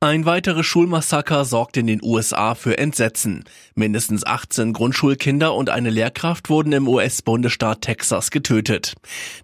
Ein weiteres Schulmassaker sorgt in den USA für Entsetzen. Mindestens 18 Grundschulkinder und eine Lehrkraft wurden im US-Bundesstaat Texas getötet.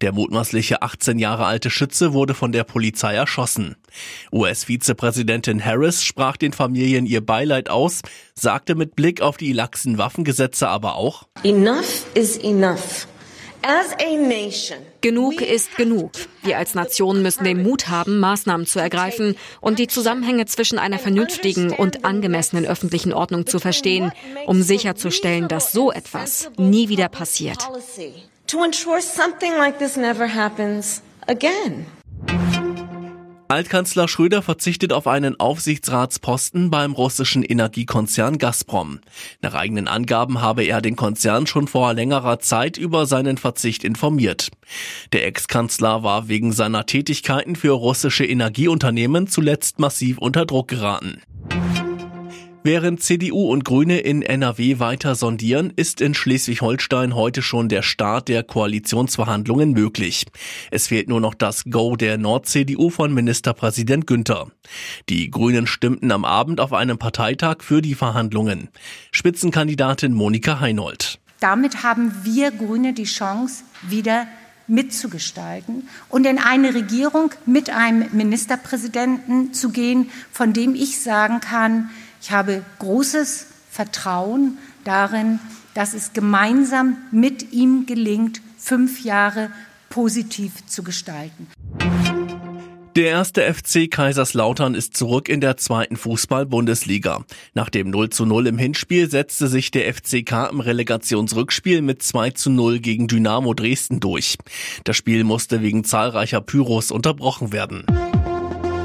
Der mutmaßliche 18 Jahre alte Schütze wurde von der Polizei erschossen. US-Vizepräsidentin Harris sprach den Familien ihr Beileid aus, sagte mit Blick auf die laxen Waffengesetze aber auch Enough is enough. Genug ist genug. Wir als Nation müssen den Mut haben, Maßnahmen zu ergreifen und die Zusammenhänge zwischen einer vernünftigen und angemessenen öffentlichen Ordnung zu verstehen, um sicherzustellen, dass so etwas nie wieder passiert. Altkanzler Schröder verzichtet auf einen Aufsichtsratsposten beim russischen Energiekonzern Gazprom. Nach eigenen Angaben habe er den Konzern schon vor längerer Zeit über seinen Verzicht informiert. Der Ex-Kanzler war wegen seiner Tätigkeiten für russische Energieunternehmen zuletzt massiv unter Druck geraten. Während CDU und Grüne in NRW weiter sondieren, ist in Schleswig-Holstein heute schon der Start der Koalitionsverhandlungen möglich. Es fehlt nur noch das Go der Nord-CDU von Ministerpräsident Günther. Die Grünen stimmten am Abend auf einem Parteitag für die Verhandlungen. Spitzenkandidatin Monika Heinold. Damit haben wir Grüne die Chance, wieder mitzugestalten und in eine Regierung mit einem Ministerpräsidenten zu gehen, von dem ich sagen kann, ich habe großes Vertrauen darin, dass es gemeinsam mit ihm gelingt, fünf Jahre positiv zu gestalten. Der erste FC Kaiserslautern ist zurück in der zweiten Fußball-Bundesliga. Nach dem 0 zu 0 im Hinspiel setzte sich der FCK im Relegationsrückspiel mit 2 zu 0 gegen Dynamo Dresden durch. Das Spiel musste wegen zahlreicher Pyros unterbrochen werden.